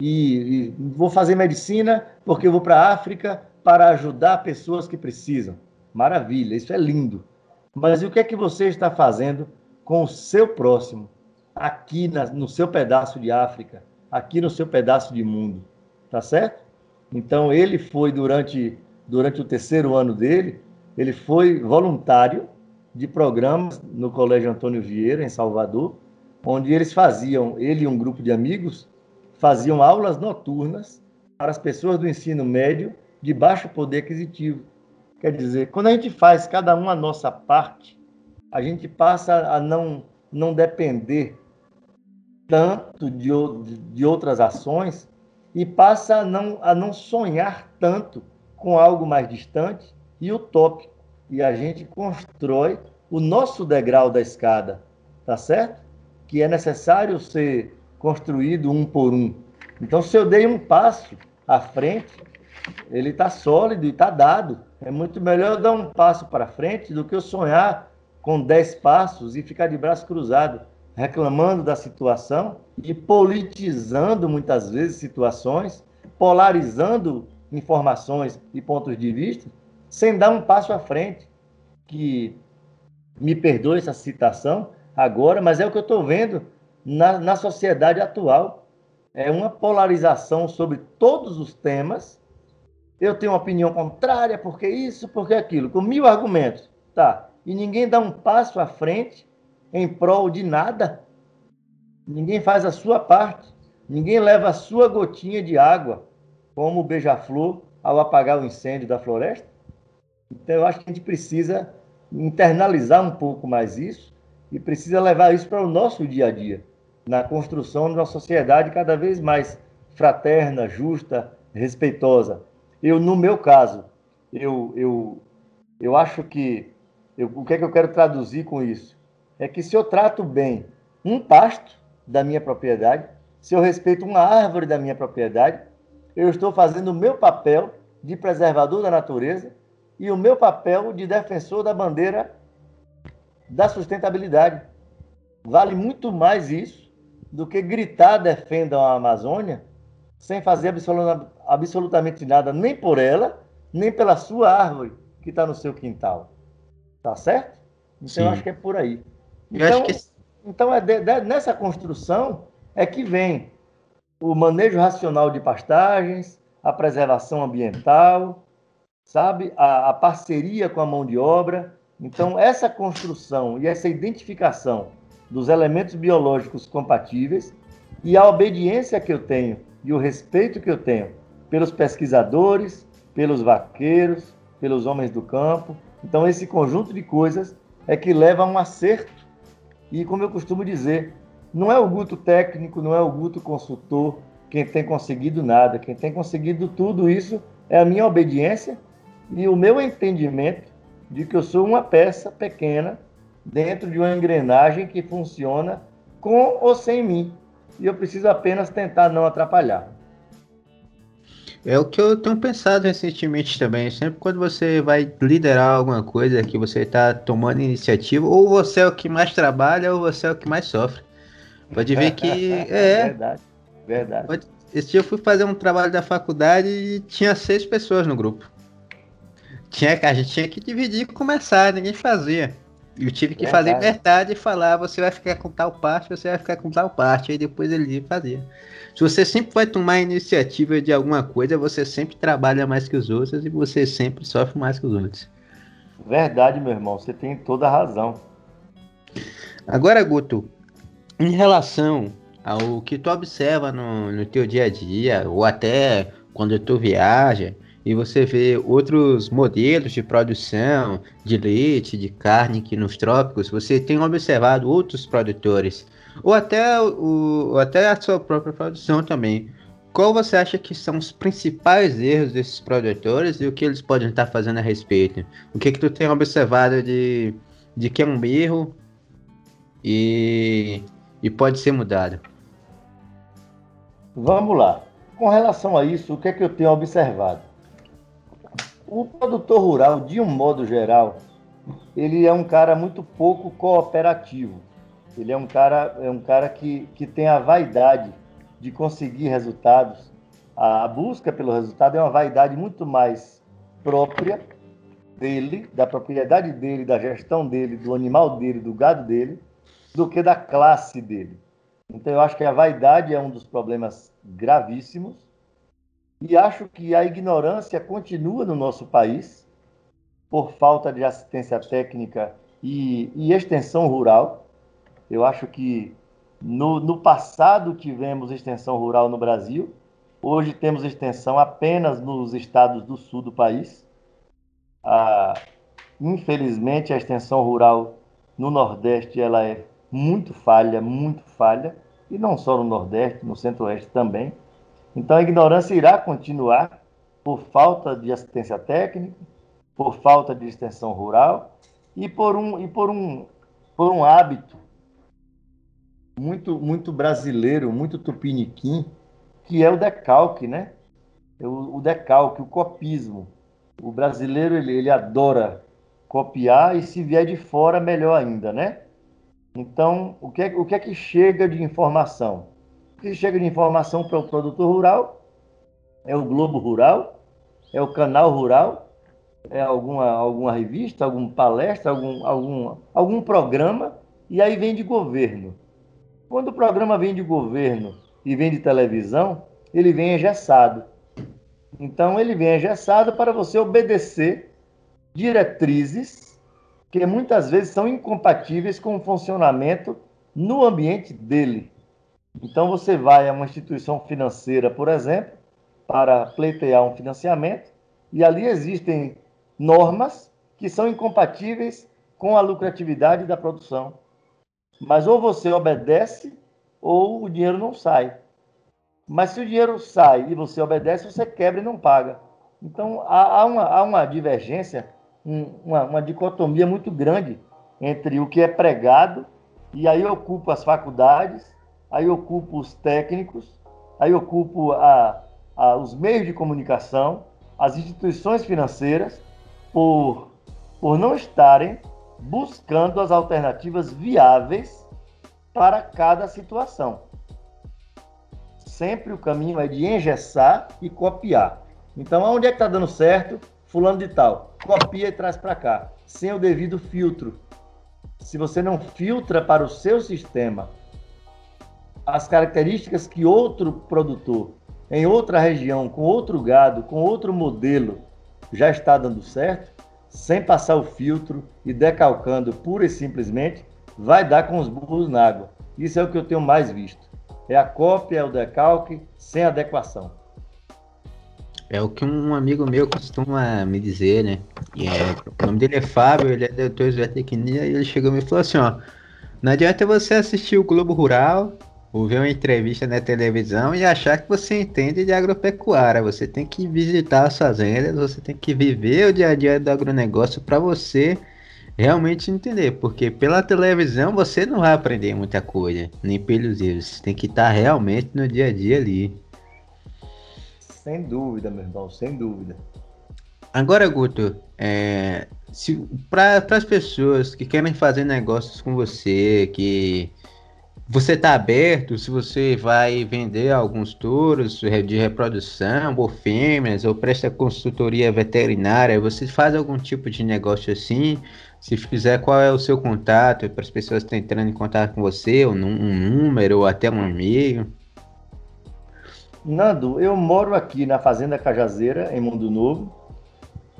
Speaker 3: e, e vou fazer medicina porque eu vou para a África para ajudar pessoas que precisam. Maravilha, isso é lindo. Mas e o que é que você está fazendo com o seu próximo, aqui na, no seu pedaço de África, aqui no seu pedaço de mundo? Tá certo? Então, ele foi, durante, durante o terceiro ano dele, ele foi voluntário de programas no Colégio Antônio Vieira, em Salvador, onde eles faziam, ele e um grupo de amigos, faziam aulas noturnas para as pessoas do ensino médio de baixo poder aquisitivo. Quer dizer, quando a gente faz cada um a nossa parte, a gente passa a não, não depender tanto de, de outras ações e passa a não, a não sonhar tanto com algo mais distante e utópico. E a gente constrói o nosso degrau da escada, tá certo? Que é necessário ser construído um por um. Então, se eu dei um passo à frente, ele está sólido e está dado. É muito melhor eu dar um passo para frente do que eu sonhar com dez passos e ficar de braço cruzado, reclamando da situação e politizando muitas vezes situações, polarizando informações e pontos de vista, sem dar um passo à frente. Que me perdoe essa citação agora, mas é o que eu estou vendo na, na sociedade atual. É uma polarização sobre todos os temas. Eu tenho uma opinião contrária, porque isso, porque aquilo, com mil argumentos. Tá. E ninguém dá um passo à frente em prol de nada. Ninguém faz a sua parte. Ninguém leva a sua gotinha de água, como o beija-flor ao apagar o incêndio da floresta. Então, eu acho que a gente precisa internalizar um pouco mais isso e precisa levar isso para o nosso dia a dia na construção de uma sociedade cada vez mais fraterna, justa, respeitosa. Eu, no meu caso, eu, eu, eu acho que eu, o que é que eu quero traduzir com isso? É que se eu trato bem um pasto da minha propriedade, se eu respeito uma árvore da minha propriedade, eu estou fazendo o meu papel de preservador da natureza e o meu papel de defensor da bandeira da sustentabilidade. Vale muito mais isso do que gritar defendam a Amazônia sem fazer absolutamente nada, nem por ela, nem pela sua árvore que está no seu quintal. Tá certo? Então, Sim. eu acho que é por aí. Então, que... então é de, de, nessa construção é que vem o manejo racional de pastagens, a preservação ambiental, sabe? A, a parceria com a mão de obra. Então, essa construção e essa identificação dos elementos biológicos compatíveis e a obediência que eu tenho e o respeito que eu tenho pelos pesquisadores, pelos vaqueiros, pelos homens do campo. Então, esse conjunto de coisas é que leva a um acerto. E, como eu costumo dizer, não é o guto técnico, não é o guto consultor quem tem conseguido nada. Quem tem conseguido tudo isso é a minha obediência e o meu entendimento de que eu sou uma peça pequena dentro de uma engrenagem que funciona com ou sem mim. E eu preciso apenas tentar não atrapalhar.
Speaker 2: É o que eu tenho pensado recentemente também. Sempre quando você vai liderar alguma coisa que você está tomando iniciativa, ou você é o que mais trabalha, ou você é o que mais sofre. Pode ver que. é.
Speaker 3: Verdade, verdade.
Speaker 2: Esse dia eu fui fazer um trabalho da faculdade e tinha seis pessoas no grupo. Tinha, a gente tinha que dividir e começar, ninguém fazia. Eu tive que verdade. fazer verdade e falar, você vai ficar com tal parte, você vai ficar com tal parte, aí depois ele fazia. Se você sempre vai tomar a iniciativa de alguma coisa, você sempre trabalha mais que os outros e você sempre sofre mais que os outros.
Speaker 3: Verdade, meu irmão, você tem toda a razão.
Speaker 2: Agora, Guto, em relação ao que tu observa no, no teu dia a dia, ou até quando tu viaja, e você vê outros modelos de produção de leite, de carne que nos trópicos, você tem observado outros produtores, ou até, o, ou até a sua própria produção também. Qual você acha que são os principais erros desses produtores e o que eles podem estar fazendo a respeito? O que que tu tem observado de, de que é um erro e, e pode ser mudado?
Speaker 3: Vamos lá. Com relação a isso, o que é que eu tenho observado? O produtor rural, de um modo geral, ele é um cara muito pouco cooperativo. Ele é um cara, é um cara que, que tem a vaidade de conseguir resultados. A busca pelo resultado é uma vaidade muito mais própria dele, da propriedade dele, da gestão dele, do animal dele, do gado dele, do que da classe dele. Então eu acho que a vaidade é um dos problemas gravíssimos e acho que a ignorância continua no nosso país por falta de assistência técnica e, e extensão rural. Eu acho que no, no, passado tivemos extensão rural no Brasil, hoje temos extensão apenas nos estados do sul do país. Ah, infelizmente, a extensão rural no Nordeste ela é muito falha, muito falha, e não só no Nordeste, no Centro-Oeste também. Então a ignorância irá continuar por falta de assistência técnica, por falta de extensão rural e por um, e por um, por um hábito muito, muito brasileiro, muito tupiniquim, que é o decalque, né? O, o decalque, o copismo. O brasileiro ele, ele adora copiar e se vier de fora, melhor ainda, né? Então, o que é, o que, é que chega de informação? Que chega de informação para o produtor rural é o Globo Rural, é o Canal Rural, é alguma, alguma revista, alguma palestra, algum, algum, algum programa, e aí vem de governo. Quando o programa vem de governo e vem de televisão, ele vem engessado. Então, ele vem engessado para você obedecer diretrizes que muitas vezes são incompatíveis com o funcionamento no ambiente dele. Então, você vai a uma instituição financeira, por exemplo, para pleitear um financiamento, e ali existem normas que são incompatíveis com a lucratividade da produção. Mas ou você obedece, ou o dinheiro não sai. Mas se o dinheiro sai e você obedece, você quebra e não paga. Então, há, há, uma, há uma, divergência, um, uma, uma dicotomia muito grande entre o que é pregado, e aí ocupa as faculdades, aí ocupo os técnicos, aí ocupo a, a, os meios de comunicação, as instituições financeiras, por, por não estarem buscando as alternativas viáveis para cada situação. Sempre o caminho é de engessar e copiar. Então, onde é que está dando certo? Fulano de tal. Copia e traz para cá, sem o devido filtro. Se você não filtra para o seu sistema as características que outro produtor em outra região, com outro gado, com outro modelo, já está dando certo, sem passar o filtro e decalcando pura e simplesmente, vai dar com os burros na água. Isso é o que eu tenho mais visto. É a cópia, é o decalque, sem adequação.
Speaker 2: É o que um amigo meu costuma me dizer, né? E é, o nome dele é Fábio, ele é doutor de zootecnia, e ele chegou e me falou assim, ó, não adianta você assistir o Globo Rural, ou ver uma entrevista na televisão e achar que você entende de agropecuária. Você tem que visitar as fazendas, você tem que viver o dia a dia do agronegócio para você realmente entender. Porque pela televisão você não vai aprender muita coisa, nem pelos erros. Você tem que estar realmente no dia a dia ali.
Speaker 3: Sem dúvida, meu irmão, sem dúvida.
Speaker 2: Agora, Guto, é, para as pessoas que querem fazer negócios com você, que você está aberto, se você vai vender alguns touros de reprodução ou fêmeas, ou presta consultoria veterinária, você faz algum tipo de negócio assim? Se fizer, qual é o seu contato para as pessoas que estão entrando em contato com você, ou um número, ou até um e-mail?
Speaker 3: Nando, eu moro aqui na Fazenda Cajazeira, em Mundo Novo.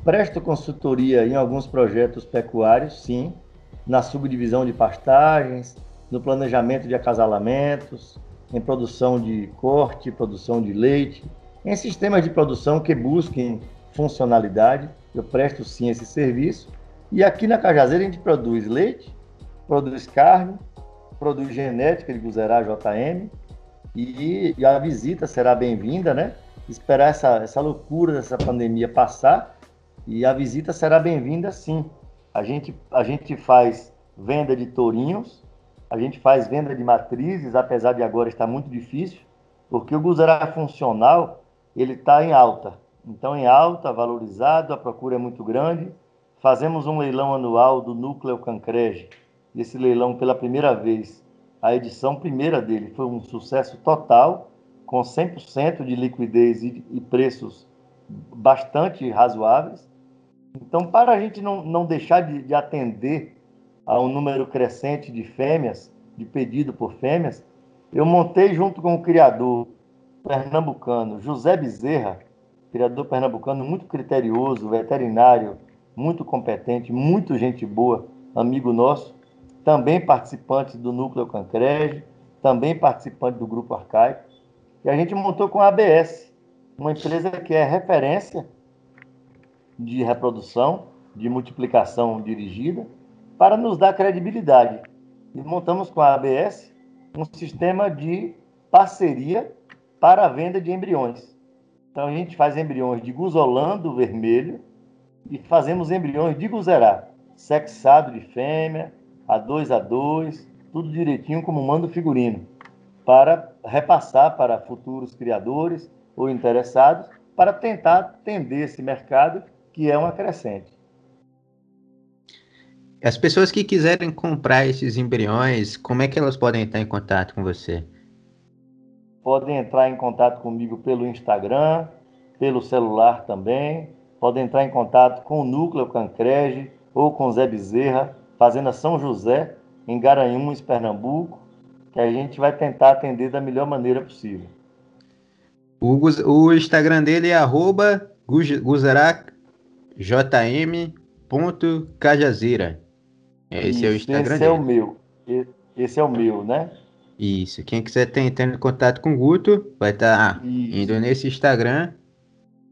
Speaker 3: Presto consultoria em alguns projetos pecuários, sim, na subdivisão de pastagens, no planejamento de acasalamentos, em produção de corte, produção de leite, em sistemas de produção que busquem funcionalidade. Eu presto sim esse serviço. E aqui na Cajazeira a gente produz leite, produz carne, produz genética de Guzerá JM e, a visita será bem-vinda, né? Esperar essa, essa loucura dessa pandemia passar e a visita será bem-vinda sim. A gente, a gente faz venda de tourinhos, a gente faz venda de matrizes, apesar de agora estar muito difícil, porque o Guzará funcional ele está em alta. Então, em alta, valorizado, a procura é muito grande. Fazemos um leilão anual do Núcleo Cancrege. Esse leilão, pela primeira vez, a edição primeira dele foi um sucesso total, com 100% de liquidez e, e preços bastante razoáveis. Então, para a gente não, não deixar de, de atender a um número crescente de fêmeas, de pedido por fêmeas, eu montei junto com o criador pernambucano José Bezerra, criador pernambucano muito criterioso, veterinário, muito competente, muito gente boa, amigo nosso, também participante do Núcleo Cancrege, também participante do Grupo Arcaico. E a gente montou com a ABS, uma empresa que é referência de reprodução, de multiplicação dirigida, para nos dar credibilidade. E montamos com a ABS um sistema de parceria para a venda de embriões. Então a gente faz embriões de guzolando vermelho e fazemos embriões de guzerá, sexado de fêmea, a dois a dois, tudo direitinho como manda o figurino, para repassar para futuros criadores ou interessados para tentar atender esse mercado que é uma crescente.
Speaker 2: As pessoas que quiserem comprar esses embriões, como é que elas podem entrar em contato com você?
Speaker 3: Podem entrar em contato comigo pelo Instagram, pelo celular também. Podem entrar em contato com o Núcleo Cancrege ou com Zé Bezerra, Fazenda São José, em Garanhuns, Pernambuco, que a gente vai tentar atender da melhor maneira possível.
Speaker 2: O, o Instagram dele é arroba guzeracjm.cajazeira. Esse Isso, é o Instagram
Speaker 3: esse
Speaker 2: dele.
Speaker 3: é o meu. Esse é o meu, né?
Speaker 2: Isso. Quem quiser ter entrando em contato com o Guto, vai estar tá indo nesse Instagram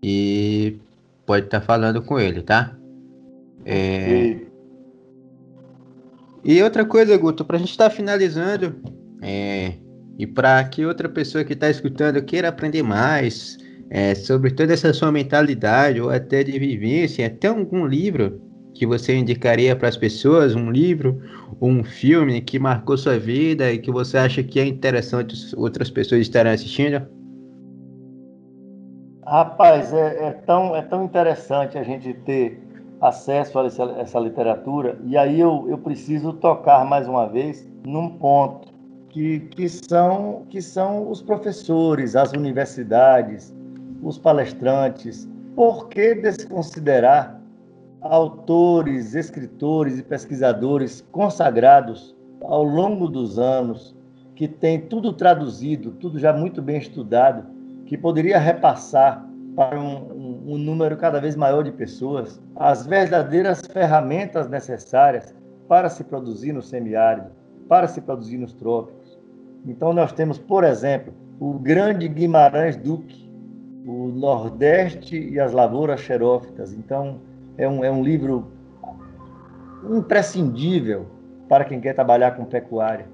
Speaker 2: e pode estar tá falando com ele, tá? É... E outra coisa, Guto, para a gente estar tá finalizando, é... e para que outra pessoa que está escutando queira aprender mais é, sobre toda essa sua mentalidade ou até de vivência, até algum livro que você indicaria para as pessoas, um livro, um filme que marcou sua vida e que você acha que é interessante outras pessoas estarem assistindo?
Speaker 3: Rapaz, é, é tão, é tão interessante a gente ter acesso a essa, essa literatura, e aí eu, eu preciso tocar mais uma vez num ponto que, que, são, que são os professores, as universidades, os palestrantes. Por que desconsiderar autores, escritores e pesquisadores consagrados ao longo dos anos, que tem tudo traduzido, tudo já muito bem estudado, que poderia repassar para um, um, um número cada vez maior de pessoas as verdadeiras ferramentas necessárias para se produzir no semiárido, para se produzir nos trópicos. Então, nós temos, por exemplo, o grande Guimarães Duque, o Nordeste e as lavouras xerófitas. Então, é um, é um livro imprescindível para quem quer trabalhar com pecuária.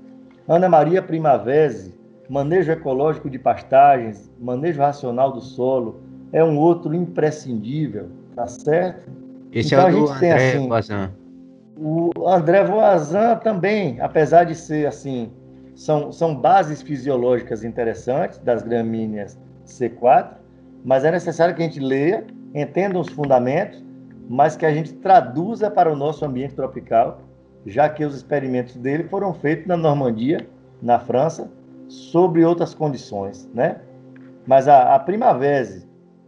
Speaker 3: Ana Maria Primavesi, Manejo Ecológico de Pastagens, Manejo Racional do Solo, é um outro imprescindível, tá certo?
Speaker 2: Esse então, é o do André assim, Voisin.
Speaker 3: O André Voisin também, apesar de ser assim, são, são bases fisiológicas interessantes das gramíneas C4, mas é necessário que a gente leia, entenda os fundamentos mas que a gente traduza para o nosso ambiente tropical, já que os experimentos dele foram feitos na Normandia na França, sobre outras condições, né? Mas a, a Primavera,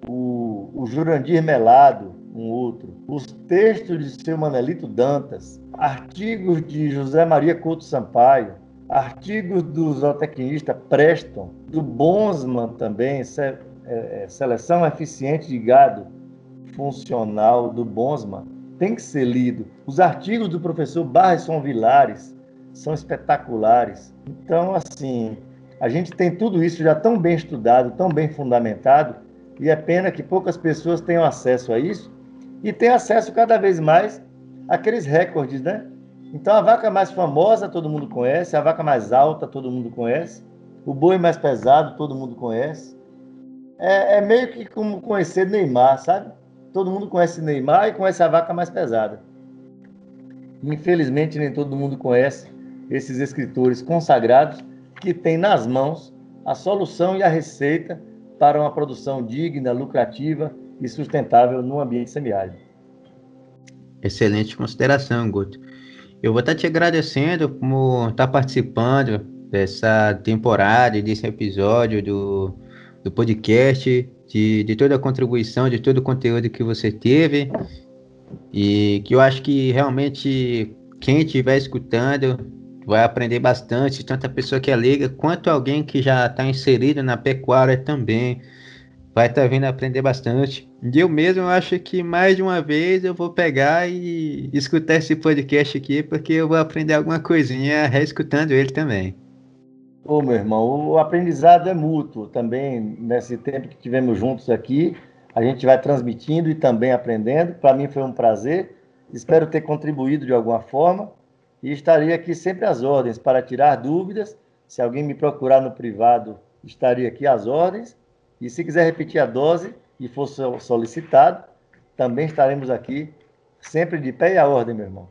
Speaker 3: o, o Jurandir Melado, um outro, os textos de seu Manelito Dantas, artigos de José Maria Couto Sampaio, artigos do zootecnista Preston, do Bonsman também, se, é, é, Seleção Eficiente de Gado Funcional do Bonsman, tem que ser lido. Os artigos do professor Barrison Vilares são espetaculares. Então, assim, a gente tem tudo isso já tão bem estudado, tão bem fundamentado, e é pena que poucas pessoas tenham acesso a isso e tenham acesso cada vez mais àqueles recordes, né? Então, a vaca mais famosa todo mundo conhece, a vaca mais alta todo mundo conhece, o boi mais pesado todo mundo conhece. É, é meio que como conhecer Neymar, sabe? Todo mundo conhece Neymar e conhece a vaca mais pesada. Infelizmente, nem todo mundo conhece esses escritores consagrados que têm nas mãos a solução e a receita para uma produção digna, lucrativa e sustentável no ambiente semiárido.
Speaker 2: Excelente consideração, Guto. Eu vou estar te agradecendo por estar participando dessa temporada, desse episódio do, do podcast, de, de toda a contribuição, de todo o conteúdo que você teve. E que eu acho que realmente quem estiver escutando vai aprender bastante, tanto a pessoa que é leiga quanto alguém que já está inserido na pecuária também vai estar tá vindo aprender bastante. E eu mesmo acho que mais de uma vez eu vou pegar e escutar esse podcast aqui, porque eu vou aprender alguma coisinha reescutando ele também.
Speaker 3: Ô, meu irmão, o aprendizado é mútuo também. Nesse tempo que tivemos juntos aqui, a gente vai transmitindo e também aprendendo. Para mim foi um prazer. Espero ter contribuído de alguma forma e estarei aqui sempre às ordens para tirar dúvidas. Se alguém me procurar no privado, estaria aqui às ordens. E se quiser repetir a dose e for solicitado, também estaremos aqui, sempre de pé e à ordem, meu irmão.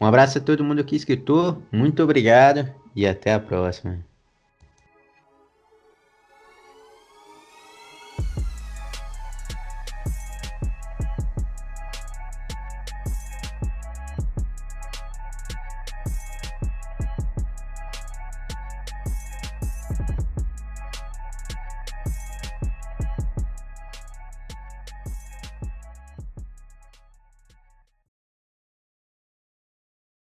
Speaker 2: Um abraço a todo mundo que escutou, muito obrigado e até a próxima.